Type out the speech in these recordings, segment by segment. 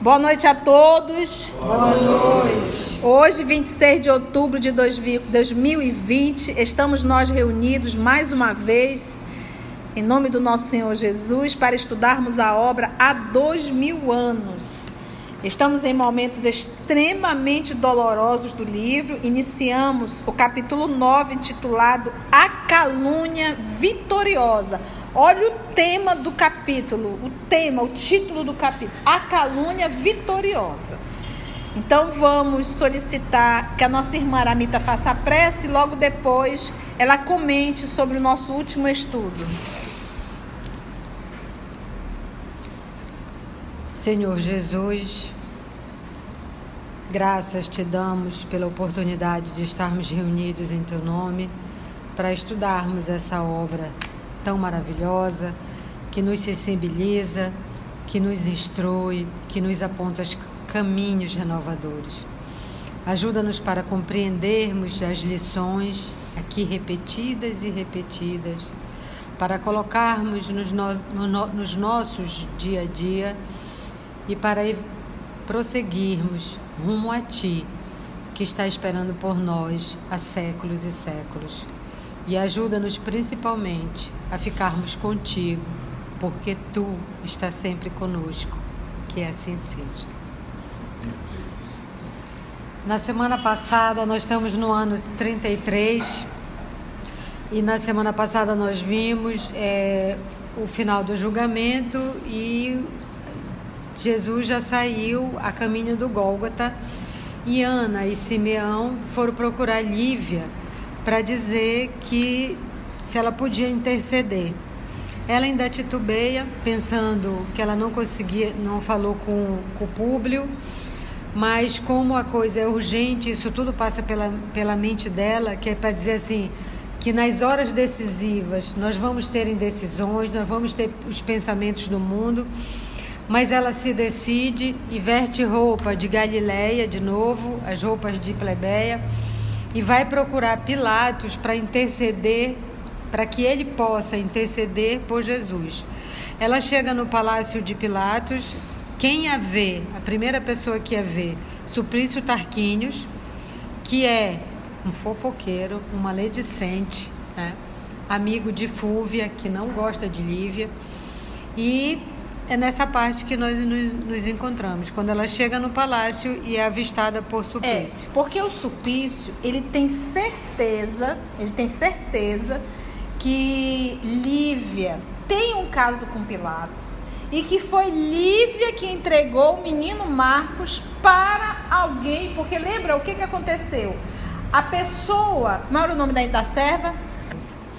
Boa noite a todos. Boa noite. Hoje, 26 de outubro de 2020, estamos nós reunidos mais uma vez, em nome do nosso Senhor Jesus, para estudarmos a obra há dois mil anos. Estamos em momentos extremamente dolorosos do livro. Iniciamos o capítulo 9, intitulado A Calúnia Vitoriosa Olha o tema do capítulo, o tema, o título do capítulo: A calúnia vitoriosa. Então vamos solicitar que a nossa irmã Aramita faça a prece e logo depois ela comente sobre o nosso último estudo. Senhor Jesus, graças te damos pela oportunidade de estarmos reunidos em teu nome para estudarmos essa obra tão maravilhosa, que nos sensibiliza, que nos instrui, que nos aponta caminhos renovadores. Ajuda-nos para compreendermos as lições aqui repetidas e repetidas, para colocarmos nos, no, no, nos nossos dia a dia e para prosseguirmos rumo a Ti, que está esperando por nós há séculos e séculos e ajuda-nos principalmente a ficarmos contigo, porque tu estás sempre conosco. Que assim seja. Na semana passada, nós estamos no ano 33 e na semana passada nós vimos é, o final do julgamento e Jesus já saiu a caminho do Gólgota e Ana e Simeão foram procurar Lívia para dizer que se ela podia interceder. Ela ainda titubeia, pensando que ela não conseguia, não falou com, com o público, mas como a coisa é urgente, isso tudo passa pela, pela mente dela, que é para dizer assim, que nas horas decisivas nós vamos ter indecisões, nós vamos ter os pensamentos do mundo, mas ela se decide e veste roupa de Galileia de novo, as roupas de plebeia, e vai procurar Pilatos para interceder, para que ele possa interceder por Jesus. Ela chega no palácio de Pilatos, quem a vê, a primeira pessoa que a vê, Suplício Tarquínios, que é um fofoqueiro, um maledicente, né? amigo de Fúvia, que não gosta de Lívia, e é nessa parte que nós nos, encontramos, quando ela chega no palácio e é avistada por Suplício. É, porque o Suplício, ele tem certeza, ele tem certeza que Lívia tem um caso com Pilatos e que foi Lívia que entregou o menino Marcos para alguém, porque lembra o que, que aconteceu? A pessoa, não era o nome da, da serva?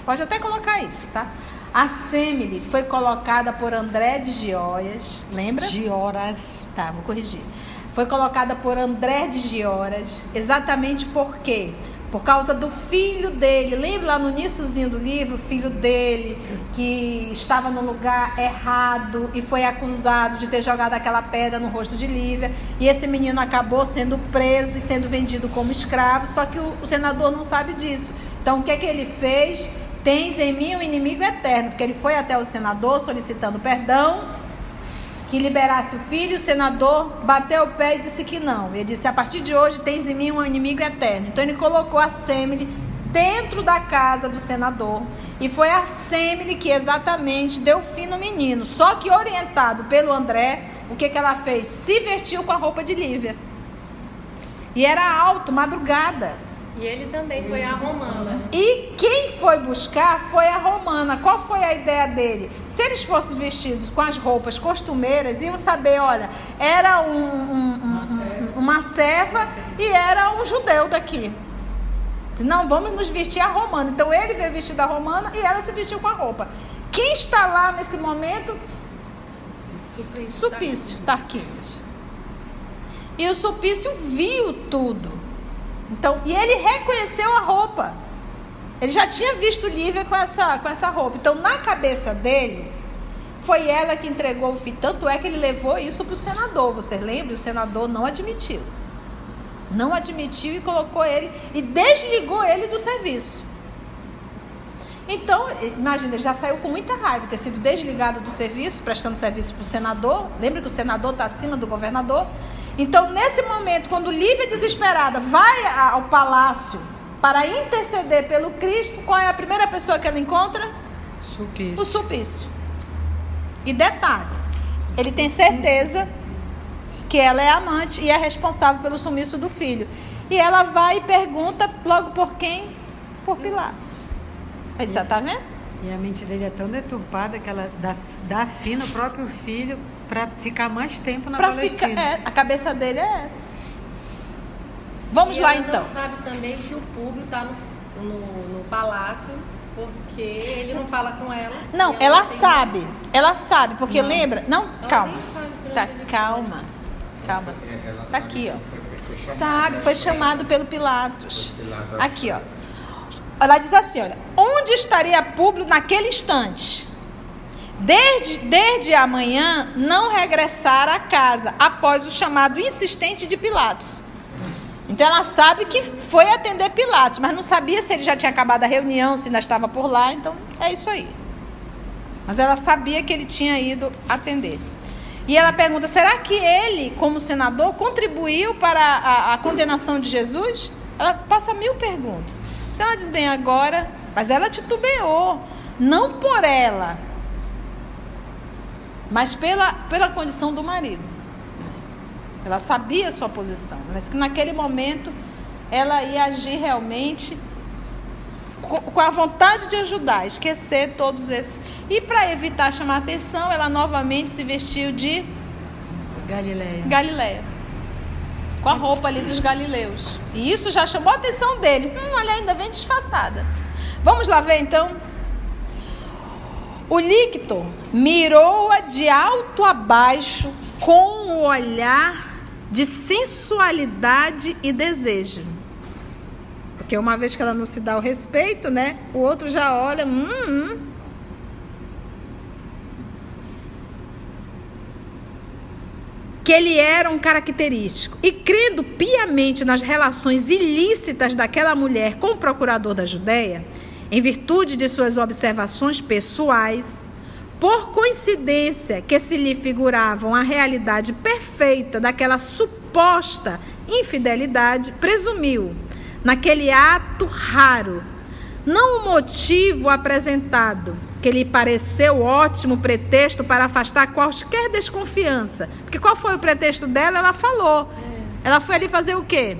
Pode até colocar isso, tá? A Semile foi colocada por André de Gioras, lembra? Gioras. Tá, vou corrigir. Foi colocada por André de Gioras, exatamente por quê? Por causa do filho dele. Lembra lá no iníciozinho do livro, o filho dele, que estava no lugar errado e foi acusado de ter jogado aquela pedra no rosto de Lívia. E esse menino acabou sendo preso e sendo vendido como escravo, só que o, o senador não sabe disso. Então, o que é que ele fez? Tens em mim um inimigo eterno, porque ele foi até o senador solicitando perdão, que liberasse o filho, o senador bateu o pé e disse que não. Ele disse: A partir de hoje tens em mim um inimigo eterno. Então ele colocou a Semele dentro da casa do senador. E foi a Semele que exatamente deu fim no menino. Só que orientado pelo André, o que, que ela fez? Se vestiu com a roupa de Lívia. E era alto, madrugada. E ele também foi a romana. E quem foi buscar foi a romana. Qual foi a ideia dele? Se eles fossem vestidos com as roupas costumeiras, iam saber, olha, era um, um, um, uma serva e era um judeu daqui. Não, vamos nos vestir a romana. Então ele veio vestido a romana e ela se vestiu com a roupa. Quem está lá nesse momento? Supício Tarquinius. E o Supício viu tudo. Então, e ele reconheceu a roupa. Ele já tinha visto Lívia com essa, com essa roupa. Então, na cabeça dele, foi ela que entregou o filho. Tanto é que ele levou isso para o senador. Você lembra? O senador não admitiu. Não admitiu e colocou ele e desligou ele do serviço. Então, imagina, ele já saiu com muita raiva, ter sido desligado do serviço, prestando serviço para o senador. Lembra que o senador está acima do governador? Então, nesse momento, quando Lívia desesperada vai ao palácio para interceder pelo Cristo, qual é a primeira pessoa que ela encontra? Supício. O supício. E detalhe, ele tem certeza que ela é amante e é responsável pelo sumiço do filho. E ela vai e pergunta logo por quem? Por Pilatos. Aí você tá vendo? E a mente dele é tão deturpada que ela dá, dá fim no próprio filho para ficar mais tempo na pra Palestina. Ficar, é, a cabeça dele é essa. Vamos e lá então. Não sabe também que o público está no, no, no, palácio porque ele não fala com ela. Não, ela, ela sabe. Ela sabe, porque não. lembra. Não, ela calma. Tá, calma. Calma. Tá aqui, ó. Sabe, foi chamado pelo Pilatos. Aqui, ó. Ela diz assim, olha, onde estaria Públio naquele instante? Desde, desde amanhã não regressar à casa, após o chamado insistente de Pilatos. Então ela sabe que foi atender Pilatos, mas não sabia se ele já tinha acabado a reunião, se ainda estava por lá, então é isso aí. Mas ela sabia que ele tinha ido atender. E ela pergunta: será que ele, como senador, contribuiu para a, a condenação de Jesus? Ela passa mil perguntas. Então ela diz: bem, agora. Mas ela titubeou. Não por ela, mas pela, pela condição do marido. Ela sabia a sua posição, mas que naquele momento ela ia agir realmente com a vontade de ajudar, esquecer todos esses. E para evitar chamar atenção, ela novamente se vestiu de Galileia. Galileia. Com a roupa ali dos galileus. E isso já chamou a atenção dele. Hum, olha, ainda vem disfarçada. Vamos lá ver então. O Lictor mirou-a de alto a baixo com o um olhar de sensualidade e desejo. Porque uma vez que ela não se dá o respeito, né? O outro já olha, hum, hum. que ele era um característico. E crendo piamente nas relações ilícitas daquela mulher com o procurador da Judéia, em virtude de suas observações pessoais, por coincidência que se lhe figuravam a realidade perfeita daquela suposta infidelidade, presumiu, naquele ato raro, não o motivo apresentado, que lhe pareceu ótimo pretexto para afastar qualquer desconfiança. Porque qual foi o pretexto dela? Ela falou. Ela foi ali fazer o quê?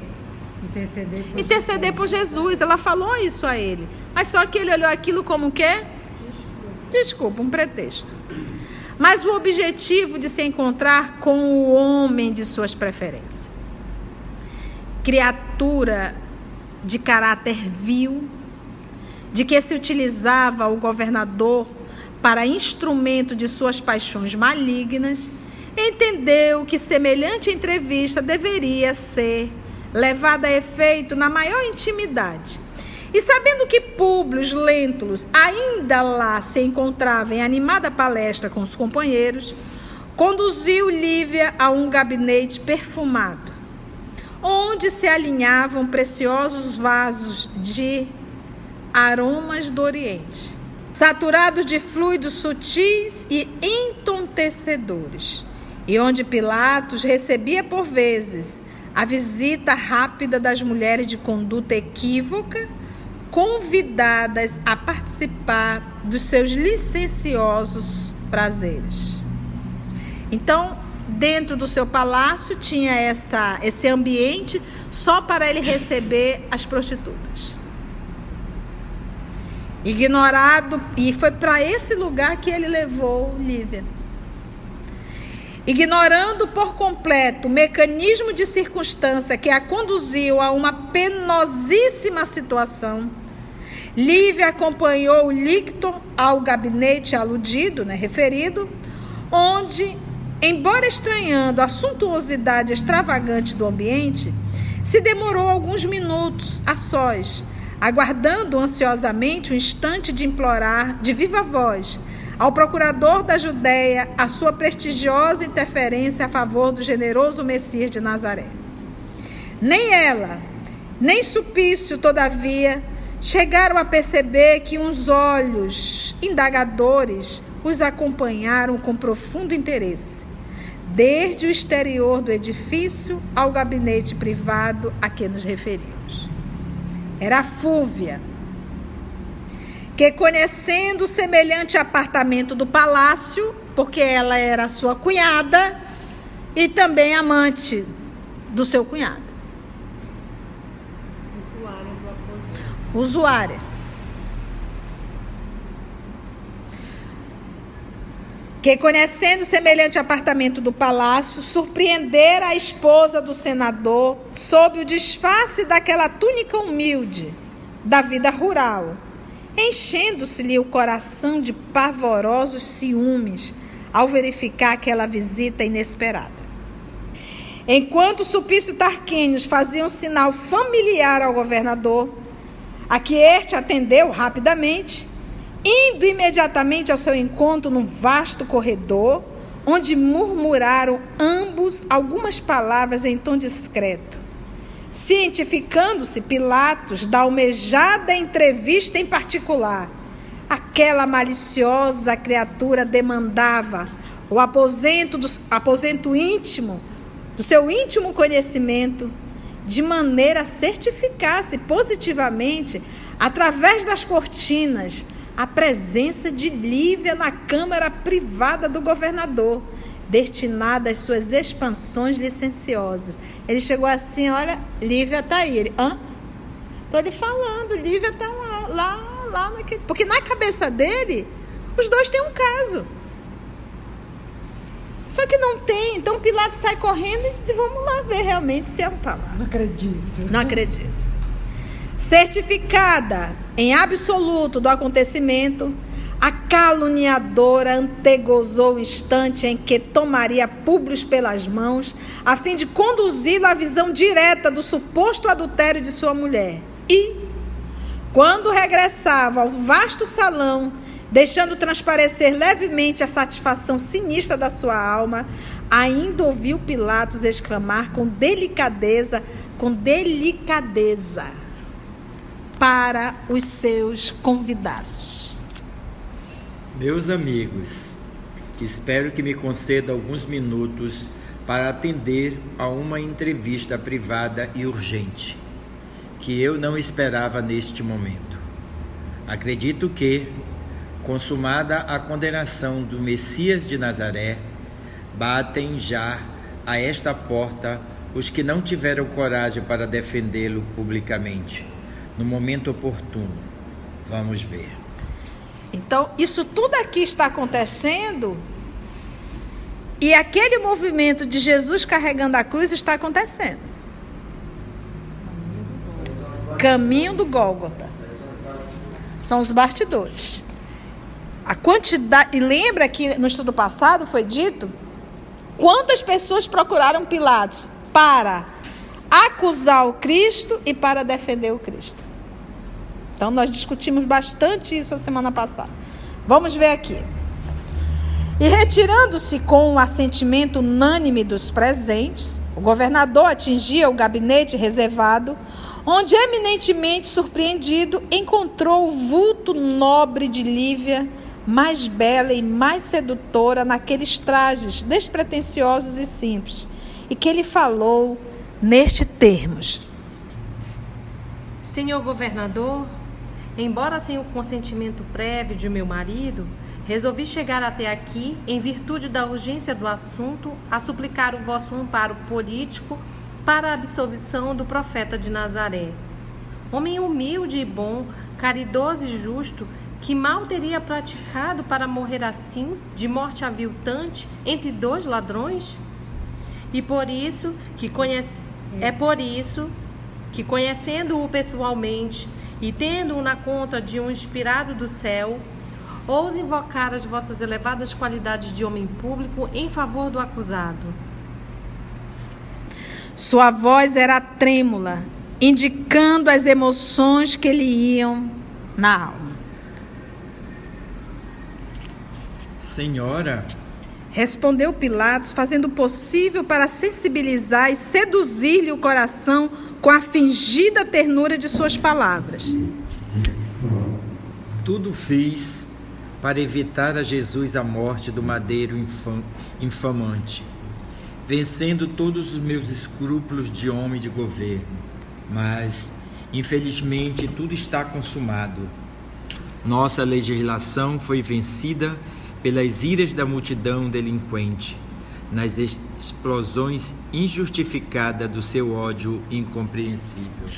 Interceder por, Interceder por Jesus. Ela falou isso a ele. Mas só que ele olhou aquilo como o quê? Desculpa, um pretexto. Mas o objetivo de se encontrar com o homem de suas preferências. Criatura de caráter vil, de que se utilizava o governador para instrumento de suas paixões malignas, entendeu que semelhante entrevista deveria ser levada a efeito na maior intimidade. E sabendo que Públio Lentulus ainda lá se encontrava em animada palestra com os companheiros, conduziu Lívia a um gabinete perfumado, onde se alinhavam preciosos vasos de aromas do Oriente, saturados de fluidos sutis e entontecedores, e onde Pilatos recebia por vezes a visita rápida das mulheres de conduta equívoca, convidadas a participar dos seus licenciosos prazeres. Então, dentro do seu palácio tinha essa, esse ambiente só para ele receber as prostitutas. Ignorado, e foi para esse lugar que ele levou Lívia. Ignorando por completo o mecanismo de circunstância que a conduziu a uma penosíssima situação, Lívia acompanhou Lictor ao gabinete aludido, né, referido, onde, embora estranhando a suntuosidade extravagante do ambiente, se demorou alguns minutos a sós, aguardando ansiosamente o instante de implorar de viva voz ao procurador da Judéia a sua prestigiosa interferência a favor do generoso Messias de Nazaré. Nem ela, nem Supício, todavia, chegaram a perceber que uns olhos indagadores os acompanharam com profundo interesse, desde o exterior do edifício ao gabinete privado a que nos referimos. Era a Fúvia, que conhecendo semelhante apartamento do palácio, porque ela era sua cunhada e também amante do seu cunhado. Usuária do aposento. Usuária. Que conhecendo semelhante apartamento do palácio, surpreendera a esposa do senador sob o disfarce daquela túnica humilde da vida rural, enchendo-se-lhe o coração de pavorosos ciúmes ao verificar aquela visita inesperada. Enquanto Supício Tarquínios fazia um sinal familiar ao governador, a que este atendeu rapidamente, indo imediatamente ao seu encontro num vasto corredor, onde murmuraram ambos algumas palavras em tom discreto. Cientificando-se Pilatos da almejada entrevista em particular, aquela maliciosa criatura demandava o aposento, do, aposento íntimo, do seu íntimo conhecimento, de maneira a certificar-se positivamente, através das cortinas, a presença de Lívia na Câmara Privada do governador, destinada às suas expansões licenciosas. Ele chegou assim: olha, Lívia está aí. Ele, hã? Estou lhe falando, Lívia está lá, lá, lá naquele. Porque na cabeça dele, os dois têm um caso. Só que não tem, então Pilatos sai correndo e diz: vamos lá ver realmente se é um palavra. Não acredito. Não acredito. Certificada em absoluto do acontecimento, a caluniadora antegozou o instante em que tomaria Públio pelas mãos, a fim de conduzi-lo à visão direta do suposto adultério de sua mulher. E, quando regressava ao vasto salão, deixando transparecer levemente a satisfação sinistra da sua alma, ainda ouviu Pilatos exclamar com delicadeza, com delicadeza para os seus convidados. Meus amigos, espero que me conceda alguns minutos para atender a uma entrevista privada e urgente, que eu não esperava neste momento. Acredito que, consumada a condenação do Messias de Nazaré, batem já a esta porta os que não tiveram coragem para defendê-lo publicamente no momento oportuno. Vamos ver. Então, isso tudo aqui está acontecendo e aquele movimento de Jesus carregando a cruz está acontecendo. Caminho do Gólgota. São os bastidores. A quantidade. E lembra que no estudo passado foi dito quantas pessoas procuraram Pilatos para acusar o Cristo e para defender o Cristo. Então, nós discutimos bastante isso a semana passada. Vamos ver aqui. E retirando-se com o assentimento unânime dos presentes, o governador atingia o gabinete reservado, onde, eminentemente surpreendido, encontrou o vulto nobre de Lívia, mais bela e mais sedutora naqueles trajes despretensiosos e simples, e que ele falou neste termos. Senhor governador, embora sem o consentimento prévio de meu marido, resolvi chegar até aqui em virtude da urgência do assunto a suplicar o vosso amparo político para a absolvição do profeta de Nazaré. Homem humilde e bom, caridoso e justo, que mal teria praticado para morrer assim, de morte aviltante, entre dois ladrões? E por isso que conhece é por isso que, conhecendo-o pessoalmente e tendo-o na conta de um inspirado do céu, ouso invocar as vossas elevadas qualidades de homem público em favor do acusado. Sua voz era trêmula, indicando as emoções que lhe iam na alma. Senhora, Respondeu Pilatos, fazendo o possível para sensibilizar e seduzir-lhe o coração com a fingida ternura de suas palavras. tudo fiz para evitar a Jesus a morte do madeiro infam, infamante, vencendo todos os meus escrúpulos de homem de governo. Mas, infelizmente, tudo está consumado. Nossa legislação foi vencida pelas iras da multidão delinquente, nas explosões injustificadas do seu ódio incompreensível.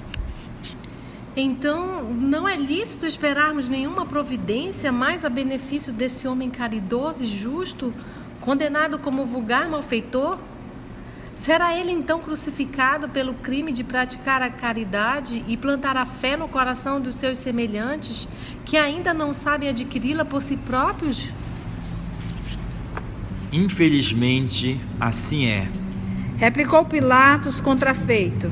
Então, não é lícito esperarmos nenhuma providência mais a benefício desse homem caridoso e justo, condenado como vulgar malfeitor? Será ele então crucificado pelo crime de praticar a caridade e plantar a fé no coração dos seus semelhantes, que ainda não sabem adquiri-la por si próprios? Infelizmente, assim é. Replicou Pilatos contrafeito.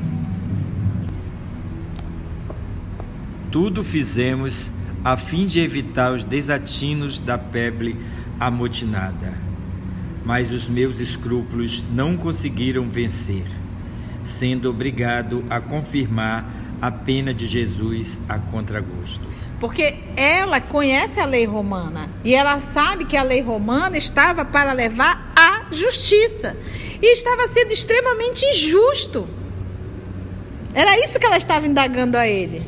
Tudo fizemos a fim de evitar os desatinos da peble amotinada. Mas os meus escrúpulos não conseguiram vencer, sendo obrigado a confirmar a pena de Jesus a contragosto. Porque ela conhece a lei romana e ela sabe que a lei romana estava para levar à justiça e estava sendo extremamente injusto. Era isso que ela estava indagando a ele.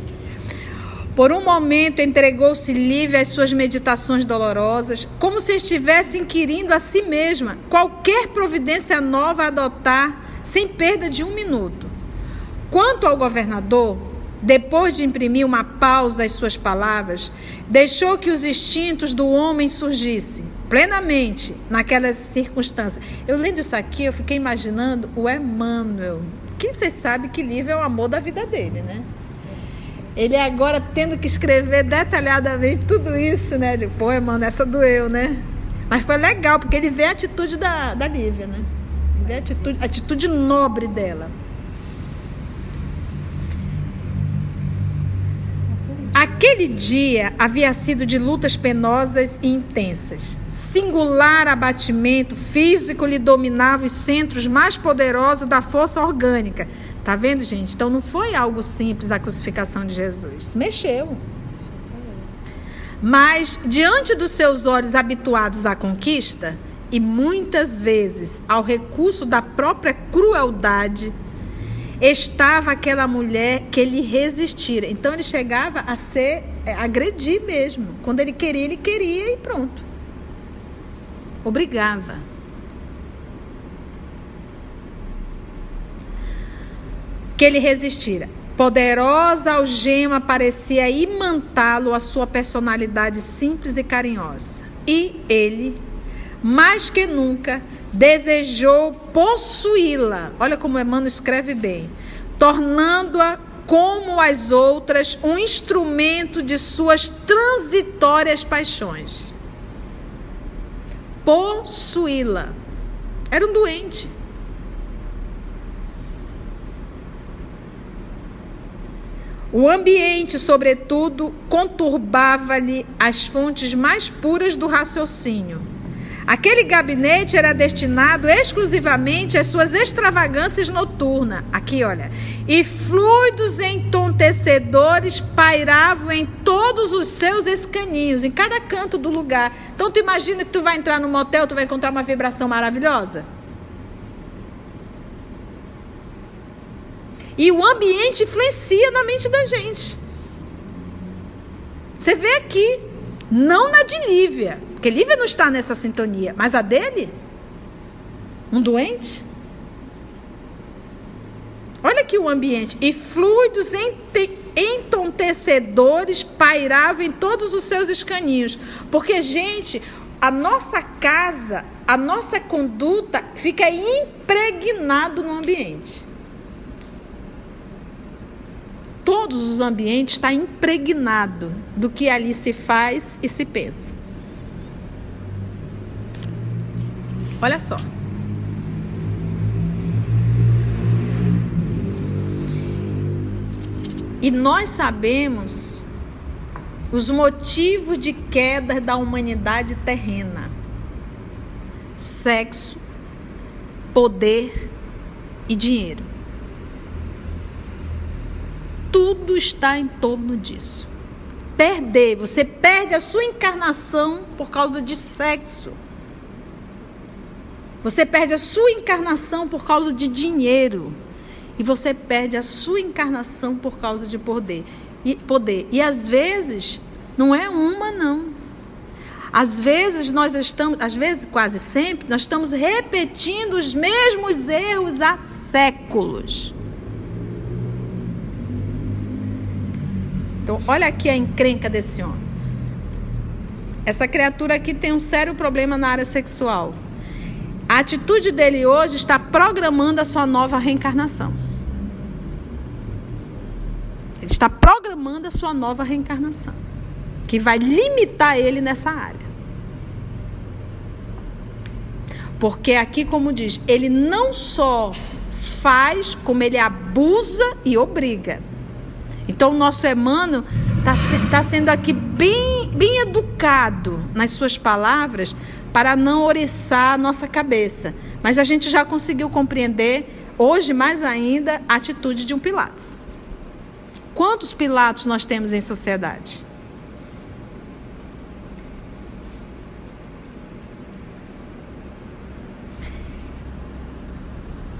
Por um momento entregou-se livre às suas meditações dolorosas, como se estivesse inquirindo a si mesma qualquer providência nova a adotar, sem perda de um minuto. Quanto ao governador, depois de imprimir uma pausa às suas palavras, deixou que os instintos do homem surgissem plenamente naquelas circunstâncias. Eu lendo isso aqui, eu fiquei imaginando o Emmanuel, que vocês sabem que livro é o amor da vida dele, né? Ele agora tendo que escrever detalhadamente tudo isso, né? De, pô, mano, essa doeu, né? Mas foi legal, porque ele vê a atitude da, da Lívia, né? Ele vê a atitude, a atitude nobre dela. Aquele dia havia sido de lutas penosas e intensas. Singular abatimento físico lhe dominava os centros mais poderosos da força orgânica, Tá vendo, gente? Então não foi algo simples a crucificação de Jesus. Mexeu. Mas diante dos seus olhos habituados à conquista e muitas vezes ao recurso da própria crueldade, estava aquela mulher que ele resistira. Então ele chegava a ser é, agredir mesmo. Quando ele queria, ele queria e pronto. Obrigava. que ele resistira. Poderosa algema parecia imantá-lo a sua personalidade simples e carinhosa. E ele, mais que nunca, desejou possuí-la. Olha como Emmanuel escreve bem. Tornando-a, como as outras, um instrumento de suas transitórias paixões. Possuí-la. Era um doente. O ambiente, sobretudo, conturbava-lhe as fontes mais puras do raciocínio. Aquele gabinete era destinado exclusivamente às suas extravagâncias noturnas. Aqui, olha. E fluidos entontecedores pairavam em todos os seus escaninhos, em cada canto do lugar. Então, tu imagina que tu vai entrar no motel, tu vai encontrar uma vibração maravilhosa? E o ambiente influencia na mente da gente. Você vê aqui, não na de Lívia, porque Lívia não está nessa sintonia, mas a dele? Um doente? Olha aqui o ambiente. E fluidos entontecedores pairavam em todos os seus escaninhos. Porque, gente, a nossa casa, a nossa conduta fica impregnado no ambiente todos os ambientes está impregnado do que ali se faz e se pensa. Olha só. E nós sabemos os motivos de queda da humanidade terrena: sexo, poder e dinheiro. Tudo está em torno disso. Perder, você perde a sua encarnação por causa de sexo. Você perde a sua encarnação por causa de dinheiro. E você perde a sua encarnação por causa de poder. E, poder. e às vezes, não é uma, não. Às vezes nós estamos, às vezes quase sempre, nós estamos repetindo os mesmos erros há séculos. Então, olha aqui a encrenca desse homem. Essa criatura aqui tem um sério problema na área sexual. A atitude dele hoje está programando a sua nova reencarnação. Ele está programando a sua nova reencarnação, que vai limitar ele nessa área. Porque aqui, como diz, ele não só faz, como ele abusa e obriga. Então, o nosso Emmanuel está tá sendo aqui bem, bem educado nas suas palavras para não oriçar a nossa cabeça. Mas a gente já conseguiu compreender, hoje mais ainda, a atitude de um Pilatos. Quantos Pilatos nós temos em sociedade?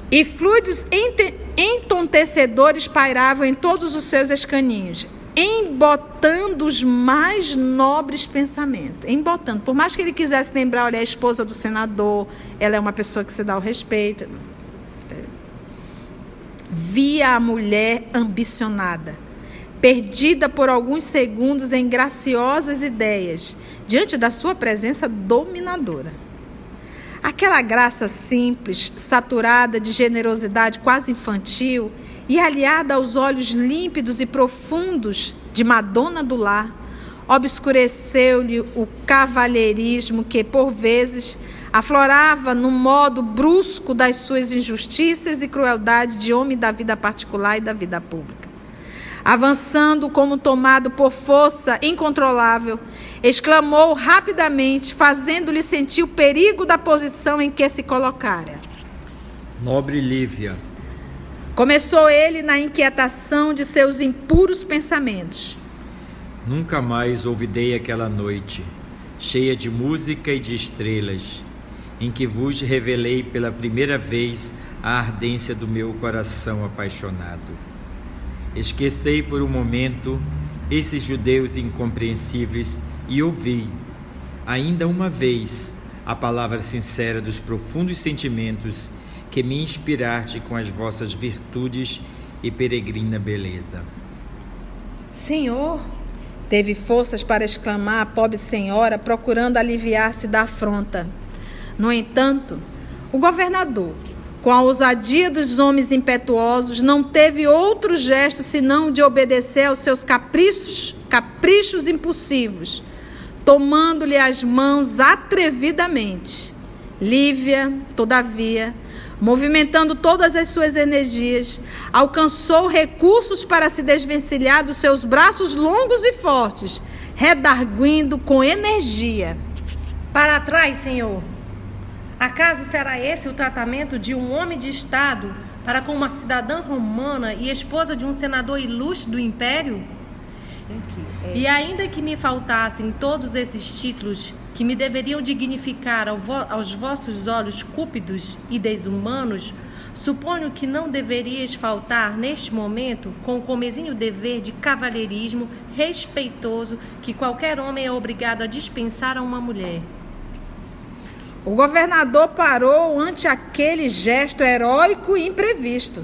E fluidos entontecedores pairavam em todos os seus escaninhos, embotando os mais nobres pensamentos. Embotando. Por mais que ele quisesse lembrar, olha, a esposa do senador, ela é uma pessoa que se dá o respeito. Via a mulher ambicionada, perdida por alguns segundos em graciosas ideias, diante da sua presença dominadora. Aquela graça simples, saturada de generosidade quase infantil e aliada aos olhos límpidos e profundos de Madonna do lar, obscureceu-lhe o cavalheirismo que, por vezes, aflorava no modo brusco das suas injustiças e crueldade de homem da vida particular e da vida pública avançando como tomado por força incontrolável, exclamou rapidamente, fazendo-lhe sentir o perigo da posição em que se colocara. Nobre Lívia. Começou ele na inquietação de seus impuros pensamentos. Nunca mais olvidei aquela noite, cheia de música e de estrelas, em que vos revelei pela primeira vez a ardência do meu coração apaixonado. Esquecei por um momento esses judeus incompreensíveis e ouvi, ainda uma vez, a palavra sincera dos profundos sentimentos que me inspiraste com as vossas virtudes e peregrina beleza. Senhor, teve forças para exclamar a pobre senhora, procurando aliviar-se da afronta. No entanto, o governador, com a ousadia dos homens impetuosos, não teve outro gesto senão de obedecer aos seus caprichos, caprichos impulsivos, tomando-lhe as mãos atrevidamente. Lívia, todavia, movimentando todas as suas energias, alcançou recursos para se desvencilhar dos seus braços longos e fortes, redarguindo com energia. Para trás, Senhor! Acaso será esse o tratamento de um homem de Estado para com uma cidadã romana e esposa de um senador ilustre do império? É. E ainda que me faltassem todos esses títulos que me deveriam dignificar aos vossos olhos cúpidos e desumanos, suponho que não deverias faltar neste momento com o comezinho dever de cavalheirismo respeitoso que qualquer homem é obrigado a dispensar a uma mulher. O governador parou ante aquele gesto heróico e imprevisto.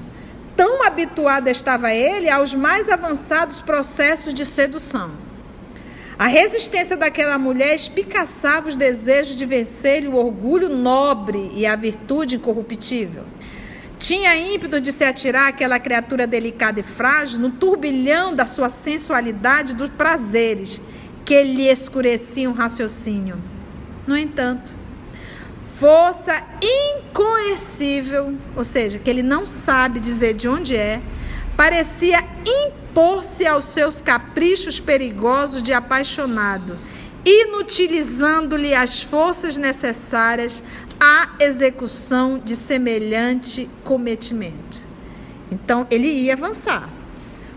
Tão habituado estava ele aos mais avançados processos de sedução. A resistência daquela mulher espicaçava os desejos de vencer-lhe o orgulho nobre e a virtude incorruptível. Tinha ímpeto de se atirar aquela criatura delicada e frágil no turbilhão da sua sensualidade e dos prazeres que lhe escureciam o raciocínio. No entanto, força incoercível, ou seja, que ele não sabe dizer de onde é, parecia impor-se aos seus caprichos perigosos de apaixonado, inutilizando-lhe as forças necessárias à execução de semelhante cometimento. Então, ele ia avançar,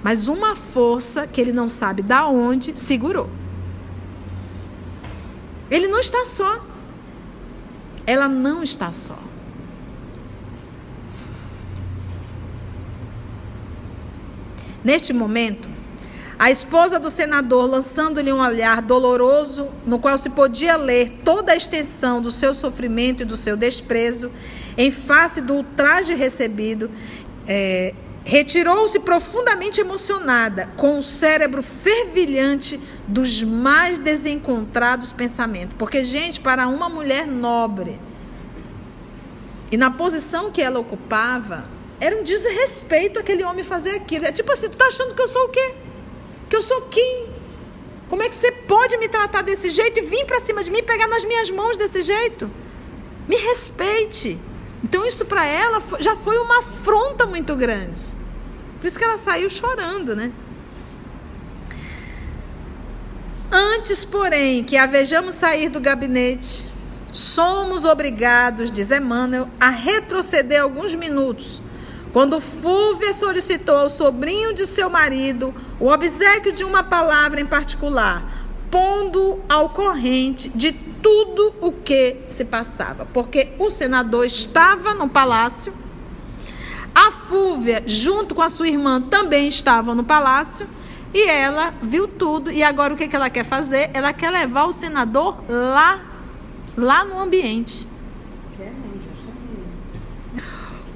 mas uma força que ele não sabe da onde segurou. Ele não está só. Ela não está só. Neste momento, a esposa do senador, lançando-lhe um olhar doloroso, no qual se podia ler toda a extensão do seu sofrimento e do seu desprezo, em face do ultraje recebido, é, retirou-se profundamente emocionada, com o cérebro fervilhante dos mais desencontrados pensamentos. Porque, gente, para uma mulher nobre, e na posição que ela ocupava, era um desrespeito aquele homem fazer aquilo. É tipo assim, tu tá achando que eu sou o quê? que eu sou quem? Como é que você pode me tratar desse jeito e vir para cima de mim, pegar nas minhas mãos desse jeito? Me respeite. Então isso para ela já foi uma afronta muito grande. Por isso que ela saiu chorando, né? Antes, porém, que a vejamos sair do gabinete, somos obrigados, diz Emmanuel, a retroceder alguns minutos quando Fúvia solicitou ao sobrinho de seu marido o obsequio de uma palavra em particular, pondo ao corrente de tudo o que se passava, porque o senador estava no palácio, a Fúvia, junto com a sua irmã, também estavam no palácio. E ela viu tudo. E agora o que, que ela quer fazer? Ela quer levar o senador lá, lá no ambiente.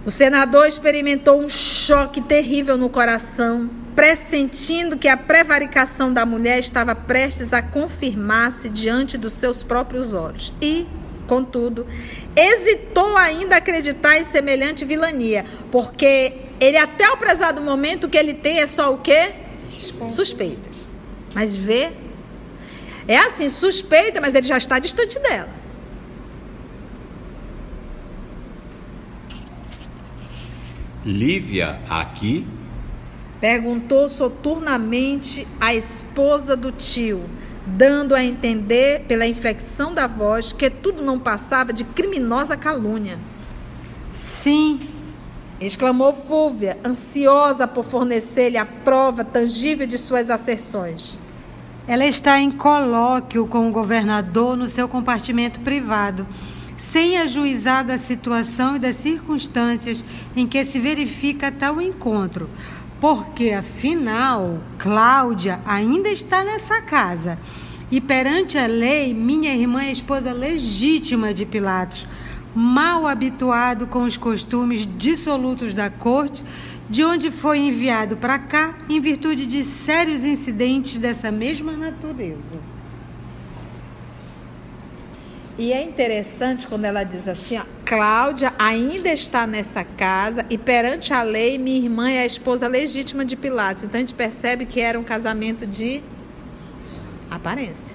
O senador experimentou um choque terrível no coração, pressentindo que a prevaricação da mulher estava prestes a confirmar-se diante dos seus próprios olhos. E, contudo, hesitou ainda a acreditar em semelhante vilania, porque ele até o prezado momento o que ele tem é só o quê? Suspeitas. Mas vê, é assim, suspeita, mas ele já está distante dela. Lívia aqui? Perguntou soturnamente a esposa do tio, dando a entender, pela inflexão da voz, que tudo não passava de criminosa calúnia. Sim, exclamou Fúvia, ansiosa por fornecer-lhe a prova tangível de suas asserções. Ela está em colóquio com o governador no seu compartimento privado sem ajuizar da situação e das circunstâncias em que se verifica tal encontro, porque afinal Cláudia ainda está nessa casa e perante a lei minha irmã é esposa legítima de Pilatos, mal habituado com os costumes dissolutos da corte, de onde foi enviado para cá em virtude de sérios incidentes dessa mesma natureza. E é interessante quando ela diz assim: ó, Cláudia ainda está nessa casa e perante a lei, minha irmã é a esposa legítima de Pilatos. Então a gente percebe que era um casamento de aparência.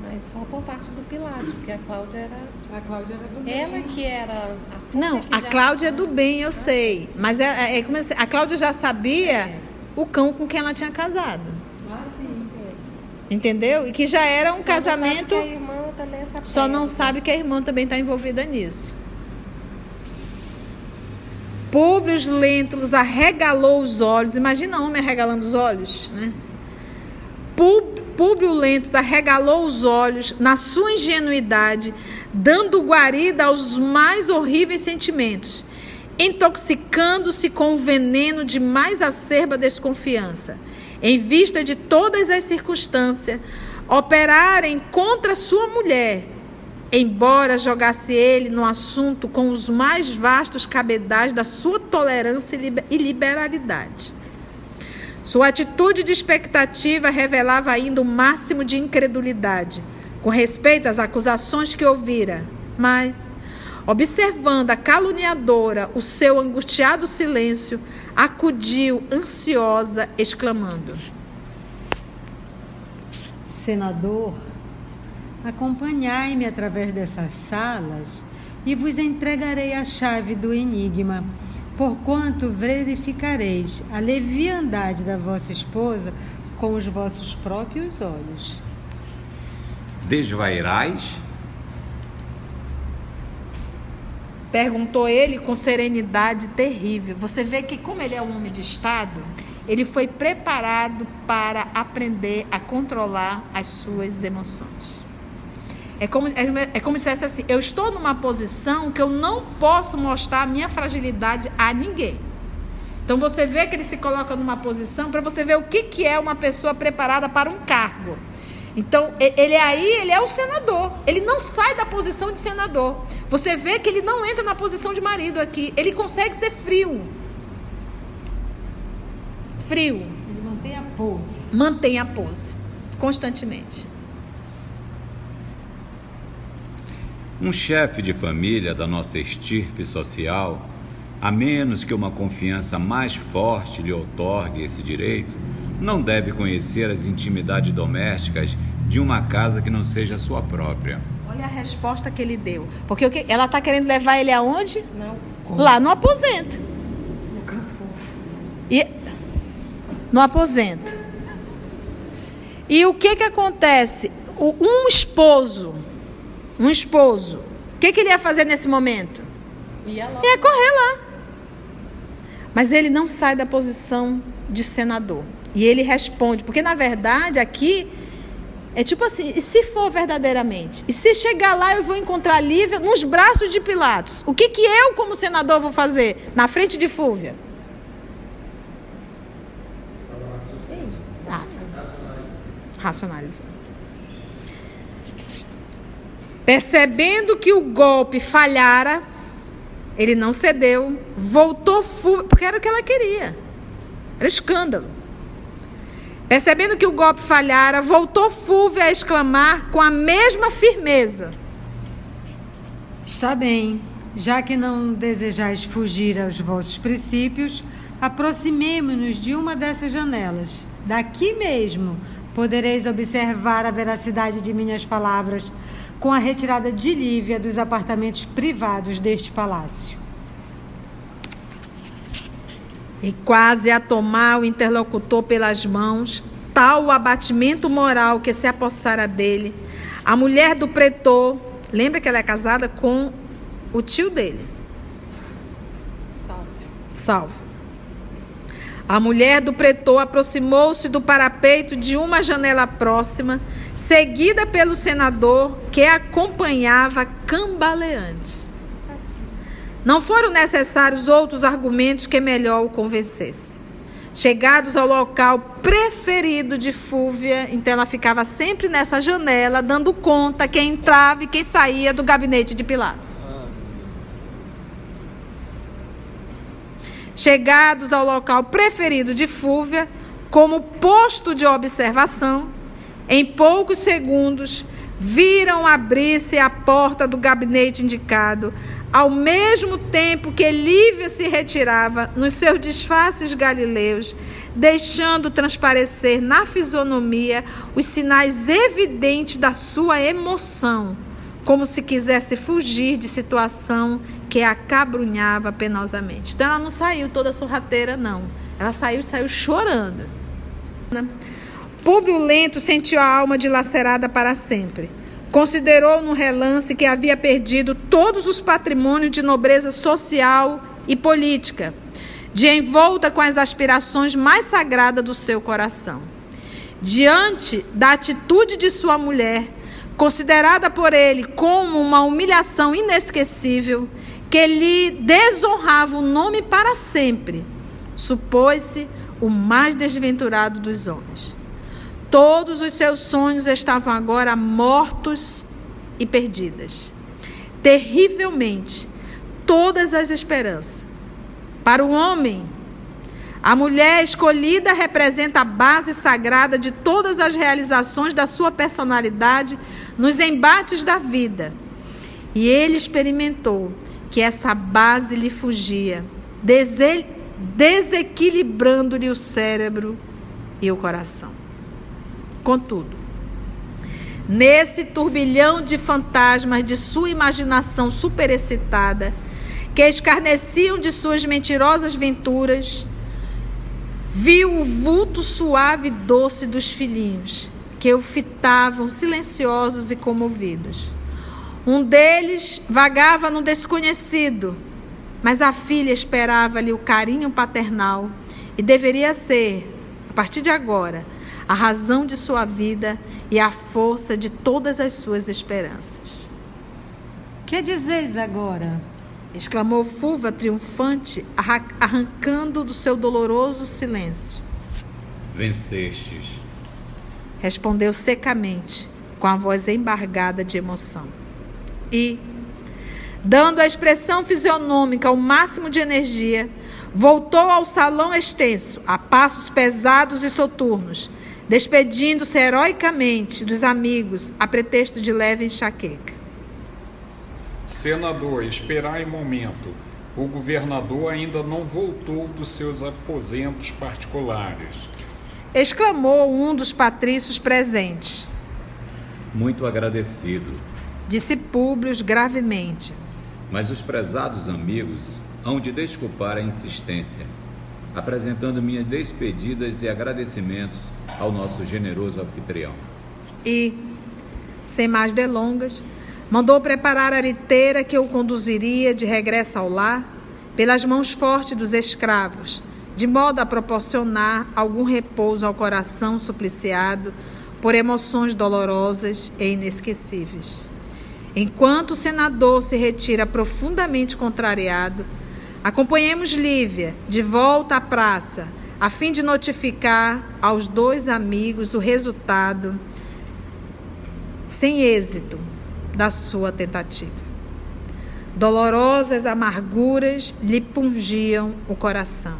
Mas só por parte do Pilatos, porque a Cláudia era. A Cláudia era do bem. Ela que era a Não, a já... Cláudia é do bem, eu sei. Mas é, é, é a Cláudia já sabia é. o cão com quem ela tinha casado. Ah, sim. Entendeu? E que já era um Só casamento. Só não sabe que a irmã também está envolvida nisso. Públio Lentulus arregalou os olhos. Imagina homem arregalando os olhos, né? Públio Lentulus arregalou os olhos na sua ingenuidade, dando guarida aos mais horríveis sentimentos, intoxicando-se com o veneno de mais acerba desconfiança. Em vista de todas as circunstâncias, operarem contra sua mulher, embora jogasse ele no assunto com os mais vastos cabedais da sua tolerância e liberalidade. Sua atitude de expectativa revelava ainda o máximo de incredulidade com respeito às acusações que ouvira, mas, observando a caluniadora o seu angustiado silêncio, acudiu ansiosa, exclamando: senador, acompanhai-me através dessas salas e vos entregarei a chave do enigma, porquanto verificareis a leviandade da vossa esposa com os vossos próprios olhos. Desvairais? Perguntou ele com serenidade terrível. Você vê que, como ele é um homem de Estado, ele foi preparado para aprender a controlar as suas emoções. É como, é, é como se fosse assim: eu estou numa posição que eu não posso mostrar a minha fragilidade a ninguém. Então você vê que ele se coloca numa posição para você ver o que, que é uma pessoa preparada para um cargo. Então, ele aí, ele é o senador. Ele não sai da posição de senador. Você vê que ele não entra na posição de marido aqui. Ele consegue ser frio. Frio. Ele mantém a pose. Mantém a pose. Constantemente. Um chefe de família da nossa estirpe social, a menos que uma confiança mais forte lhe outorgue esse direito, não deve conhecer as intimidades domésticas de uma casa que não seja sua própria. Olha a resposta que ele deu. Porque ela está querendo levar ele aonde? Não. Lá no aposento. No cafofo. E no aposento. E o que que acontece? O, um esposo, um esposo, o que que ele ia fazer nesse momento? Ia, ia correr lá. Mas ele não sai da posição de senador. E ele responde, porque na verdade aqui é tipo assim, e se for verdadeiramente? E se chegar lá eu vou encontrar Lívia nos braços de Pilatos? O que, que eu, como senador, vou fazer na frente de Fúvia? Ah, racionalizando. Percebendo que o golpe falhara, ele não cedeu, voltou porque era o que ela queria. Era escândalo. Percebendo que o golpe falhara, voltou Fúvia a exclamar com a mesma firmeza: Está bem, já que não desejais fugir aos vossos princípios, aproximemo-nos de uma dessas janelas. Daqui mesmo podereis observar a veracidade de minhas palavras com a retirada de Lívia dos apartamentos privados deste palácio. e quase a tomar o interlocutor pelas mãos, tal o abatimento moral que se apossara dele. A mulher do pretor, lembra que ela é casada com o tio dele? Salve. Salve. A mulher do pretor aproximou-se do parapeito de uma janela próxima, seguida pelo senador que a acompanhava cambaleante. Não foram necessários outros argumentos que melhor o convencesse. Chegados ao local preferido de Fúvia, então ela ficava sempre nessa janela, dando conta quem entrava e quem saía do gabinete de Pilatos. Chegados ao local preferido de Fúvia, como posto de observação, em poucos segundos viram abrir-se a porta do gabinete indicado, ao mesmo tempo que Lívia se retirava nos seus disfarces galileus, deixando transparecer na fisionomia os sinais evidentes da sua emoção, como se quisesse fugir de situação que a acabrunhava penosamente. Então ela não saiu toda sorrateira, não. Ela saiu, saiu chorando. Públio Lento sentiu a alma dilacerada para sempre. Considerou no relance que havia perdido todos os patrimônios de nobreza social e política, de envolta com as aspirações mais sagradas do seu coração. Diante da atitude de sua mulher, considerada por ele como uma humilhação inesquecível, que lhe desonrava o nome para sempre, supôs-se o mais desventurado dos homens. Todos os seus sonhos estavam agora mortos e perdidas. Terrivelmente, todas as esperanças. Para o homem, a mulher escolhida representa a base sagrada de todas as realizações da sua personalidade nos embates da vida. E ele experimentou que essa base lhe fugia, desequilibrando-lhe o cérebro e o coração. Contudo, nesse turbilhão de fantasmas de sua imaginação superexcitada, que escarneciam de suas mentirosas venturas, viu o vulto suave e doce dos filhinhos, que o fitavam silenciosos e comovidos. Um deles vagava no desconhecido, mas a filha esperava-lhe o carinho paternal e deveria ser, a partir de agora, a razão de sua vida e a força de todas as suas esperanças. Que dizeis agora? Exclamou Fulva triunfante, arrancando do seu doloroso silêncio. Vencestes. Respondeu secamente, com a voz embargada de emoção. E, dando à expressão fisionômica o máximo de energia, voltou ao salão extenso, a passos pesados e soturnos, despedindo-se heroicamente dos amigos a pretexto de leve enxaqueca. Senador, esperai momento. O governador ainda não voltou dos seus aposentos particulares. Exclamou um dos patrícios presentes. Muito agradecido. Disse Públio gravemente. Mas os prezados amigos hão de desculpar a insistência, apresentando minhas despedidas e agradecimentos ao nosso generoso anfitrião. E, sem mais delongas, mandou preparar a liteira que o conduziria de regresso ao lar, pelas mãos fortes dos escravos, de modo a proporcionar algum repouso ao coração supliciado por emoções dolorosas e inesquecíveis. Enquanto o senador se retira profundamente contrariado, Acompanhemos Lívia de volta à praça, a fim de notificar aos dois amigos o resultado sem êxito da sua tentativa. Dolorosas amarguras lhe pungiam o coração.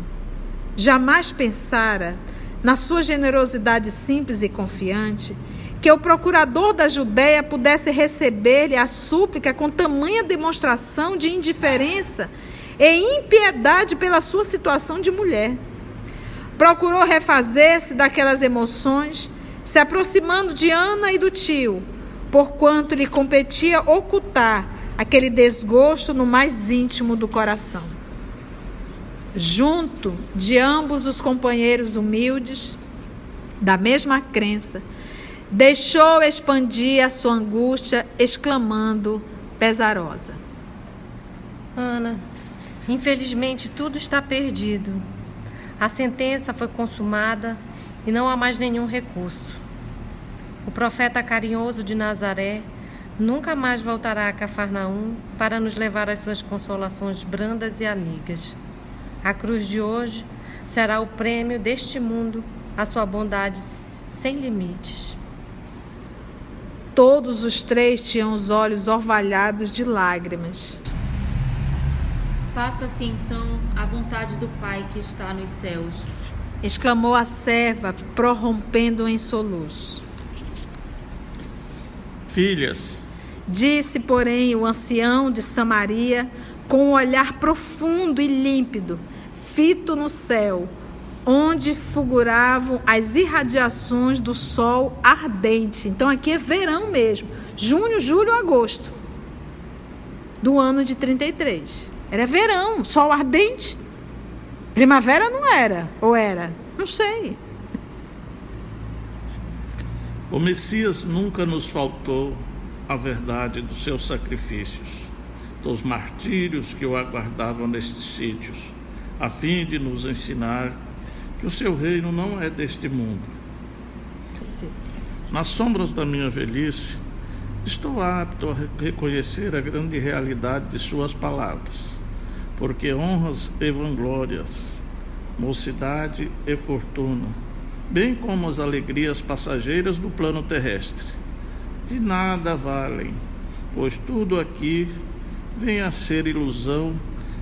Jamais pensara, na sua generosidade simples e confiante, que o procurador da Judéia pudesse receber-lhe a súplica com tamanha demonstração de indiferença e impiedade pela sua situação de mulher. Procurou refazer-se daquelas emoções, se aproximando de Ana e do tio, porquanto lhe competia ocultar aquele desgosto no mais íntimo do coração. Junto de ambos os companheiros humildes, da mesma crença, deixou expandir a sua angústia, exclamando, pesarosa: Ana, Infelizmente, tudo está perdido. A sentença foi consumada e não há mais nenhum recurso. O profeta carinhoso de Nazaré nunca mais voltará a Cafarnaum para nos levar às suas consolações brandas e amigas. A cruz de hoje será o prêmio deste mundo à sua bondade sem limites. Todos os três tinham os olhos orvalhados de lágrimas. Faça-se então a vontade do Pai que está nos céus. Exclamou a serva, prorrompendo em soluço. Filhas. Disse, porém, o ancião de Samaria, com um olhar profundo e límpido, fito no céu, onde fulguravam as irradiações do sol ardente. Então aqui é verão mesmo, junho, julho, agosto do ano de 33. Era verão, sol ardente. Primavera não era, ou era? Não sei. O Messias nunca nos faltou a verdade dos seus sacrifícios, dos martírios que o aguardavam nestes sítios, a fim de nos ensinar que o seu reino não é deste mundo. Sim. Nas sombras da minha velhice, estou apto a reconhecer a grande realidade de suas palavras porque honras e vanglórias, mocidade e fortuna, bem como as alegrias passageiras do plano terrestre, de nada valem, pois tudo aqui vem a ser ilusão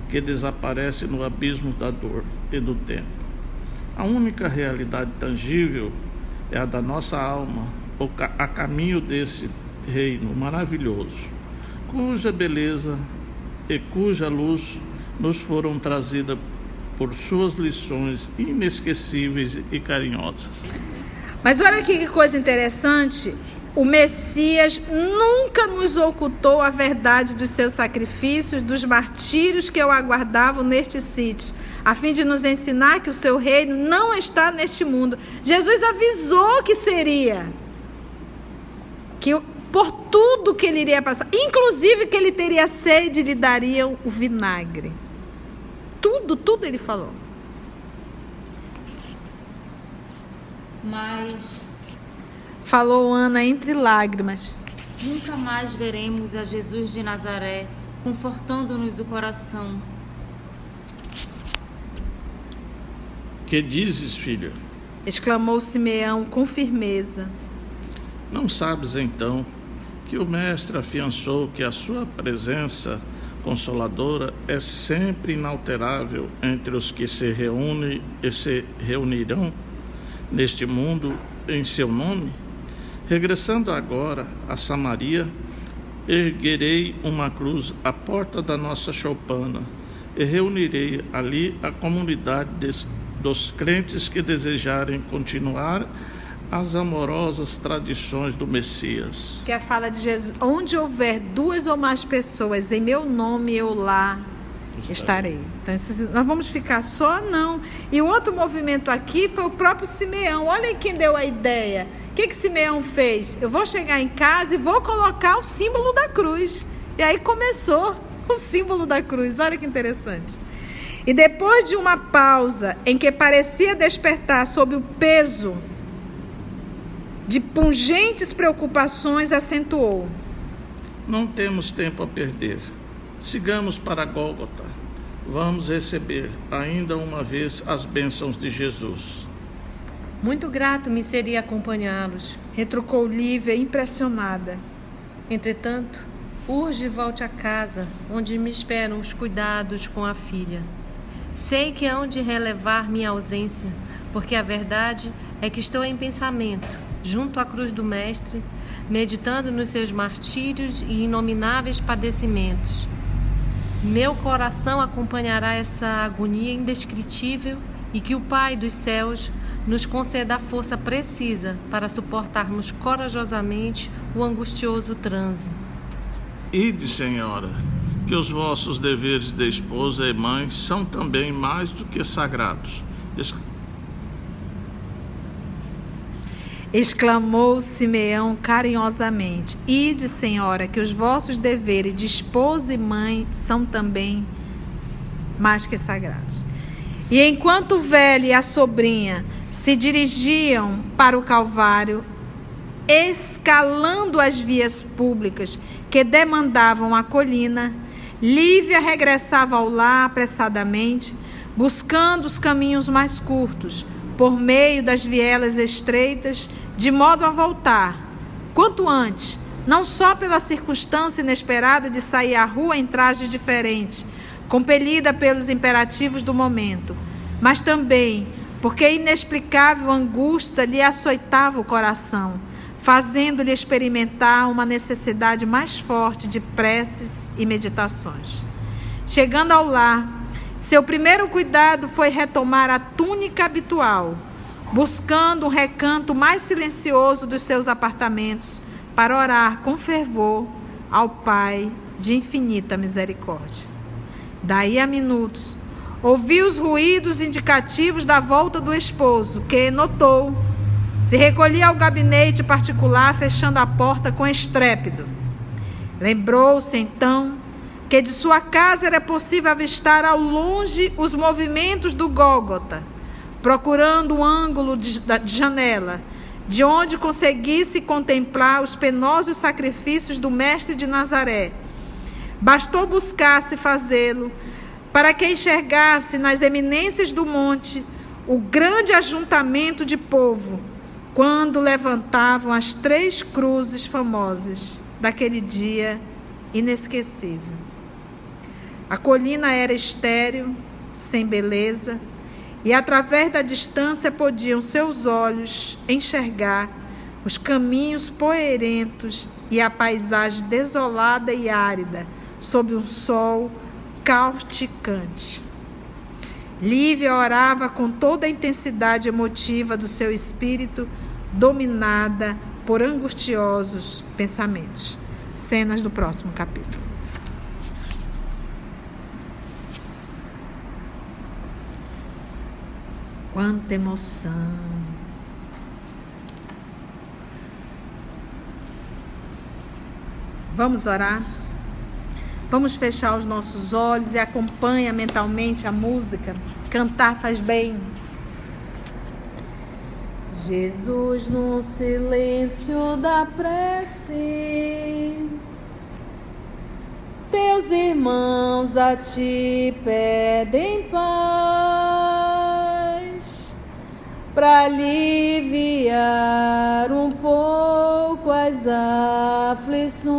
que desaparece no abismo da dor e do tempo. A única realidade tangível é a da nossa alma, a caminho desse reino maravilhoso, cuja beleza e cuja luz nos foram trazidas por suas lições inesquecíveis e carinhosas. Mas olha aqui que coisa interessante. O Messias nunca nos ocultou a verdade dos seus sacrifícios, dos martírios que o aguardavam neste sítio, a fim de nos ensinar que o seu reino não está neste mundo. Jesus avisou que seria. Que por tudo que ele iria passar, inclusive que ele teria sede, lhe dariam o vinagre. Tudo, tudo ele falou. Mas Falou Ana entre lágrimas. nunca mais veremos a Jesus de Nazaré confortando-nos o coração. Que dizes, filha? Exclamou Simeão com firmeza. Não sabes então que o Mestre afiançou que a sua presença consoladora é sempre inalterável entre os que se reúnem e se reunirão neste mundo em seu nome? Regressando agora a Samaria, erguerei uma cruz à porta da nossa choupana e reunirei ali a comunidade des, dos crentes que desejarem continuar as amorosas tradições do Messias. Que a fala de Jesus, onde houver duas ou mais pessoas em meu nome, eu lá estarei. Então, nós vamos ficar só, não. E o outro movimento aqui foi o próprio Simeão. Olha aí quem deu a ideia. O que, que Simeão fez? Eu vou chegar em casa e vou colocar o símbolo da cruz. E aí começou o símbolo da cruz. Olha que interessante. E depois de uma pausa em que parecia despertar sob o peso de pungentes preocupações, acentuou. Não temos tempo a perder. Sigamos para Gólgota. Vamos receber ainda uma vez as bênçãos de Jesus. Muito grato me seria acompanhá-los. Retrucou Lívia, impressionada. Entretanto, urge volte a casa, onde me esperam os cuidados com a filha. Sei que hão de relevar minha ausência, porque a verdade é que estou em pensamento, junto à cruz do Mestre, meditando nos seus martírios e inomináveis padecimentos. Meu coração acompanhará essa agonia indescritível e que o Pai dos céus nos conceda a força precisa para suportarmos corajosamente o angustioso transe. Ide, Senhora, que os vossos deveres de esposa e mãe são também mais do que sagrados. Exclamou Simeão carinhosamente: Ide, senhora, que os vossos deveres de esposa e mãe são também mais que sagrados. E enquanto o velho e a sobrinha se dirigiam para o Calvário, escalando as vias públicas que demandavam a colina, Lívia regressava ao lar apressadamente, buscando os caminhos mais curtos, por meio das vielas estreitas, de modo a voltar, quanto antes, não só pela circunstância inesperada de sair à rua em trajes diferentes, compelida pelos imperativos do momento, mas também porque inexplicável angústia lhe açoitava o coração, fazendo-lhe experimentar uma necessidade mais forte de preces e meditações. Chegando ao lar, seu primeiro cuidado foi retomar a túnica habitual, buscando um recanto mais silencioso dos seus apartamentos para orar com fervor ao Pai de infinita misericórdia. Daí a minutos, ouviu os ruídos indicativos da volta do esposo, que notou. Se recolhia ao gabinete particular, fechando a porta com estrépito. Lembrou-se então que de sua casa era possível avistar ao longe os movimentos do Gólgota, procurando um ângulo de, de janela, de onde conseguisse contemplar os penosos sacrifícios do Mestre de Nazaré. Bastou buscar-se fazê-lo para que enxergasse nas eminências do monte o grande ajuntamento de povo, quando levantavam as três cruzes famosas daquele dia inesquecível. A colina era estéril, sem beleza, e através da distância podiam seus olhos enxergar os caminhos poerentos e a paisagem desolada e árida sob um sol causticante. Lívia orava com toda a intensidade emotiva do seu espírito, dominada por angustiosos pensamentos. Cenas do próximo capítulo. Quanta emoção. Vamos orar? Vamos fechar os nossos olhos e acompanha mentalmente a música. Cantar faz bem. Jesus no silêncio da prece. Teus irmãos a ti pedem paz para aliviar um pouco as aflições.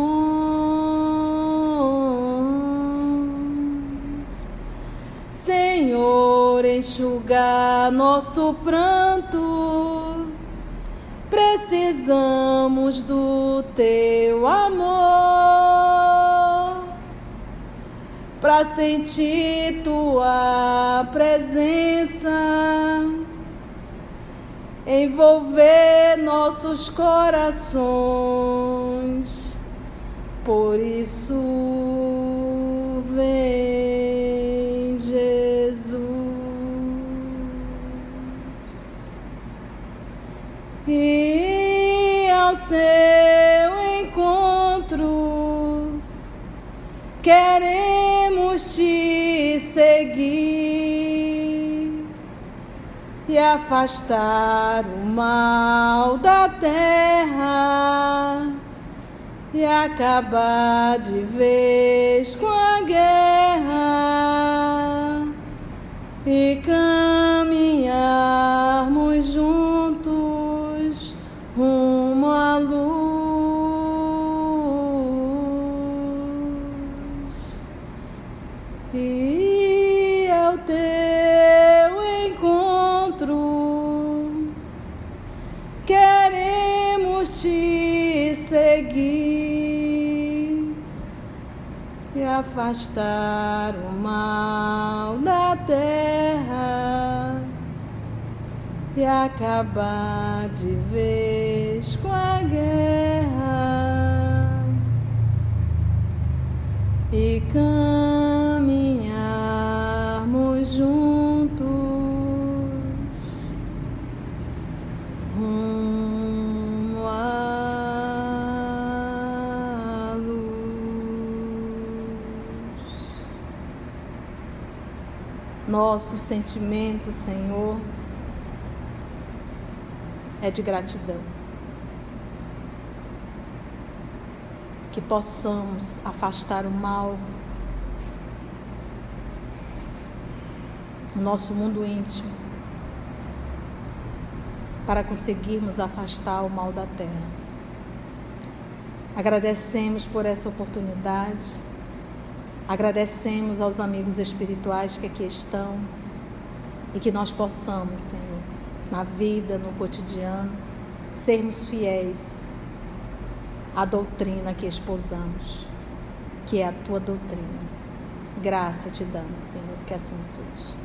Senhor, enxugar nosso pranto. Precisamos do teu amor para sentir tua presença, envolver nossos corações. Por isso, vem Jesus. E ao seu encontro, queremos te e afastar o mal da terra e acabar de vez com a guerra e caminharmos afastar o mal da terra e acabar de vez com a guerra. E caminharmos Nosso sentimento, Senhor, é de gratidão. Que possamos afastar o mal no nosso mundo íntimo para conseguirmos afastar o mal da terra. Agradecemos por essa oportunidade, agradecemos aos amigos espirituais que aqui estão e que nós possamos, Senhor, na vida, no cotidiano, sermos fiéis à doutrina que esposamos, que é a tua doutrina. Graça te damos, Senhor, que assim seja.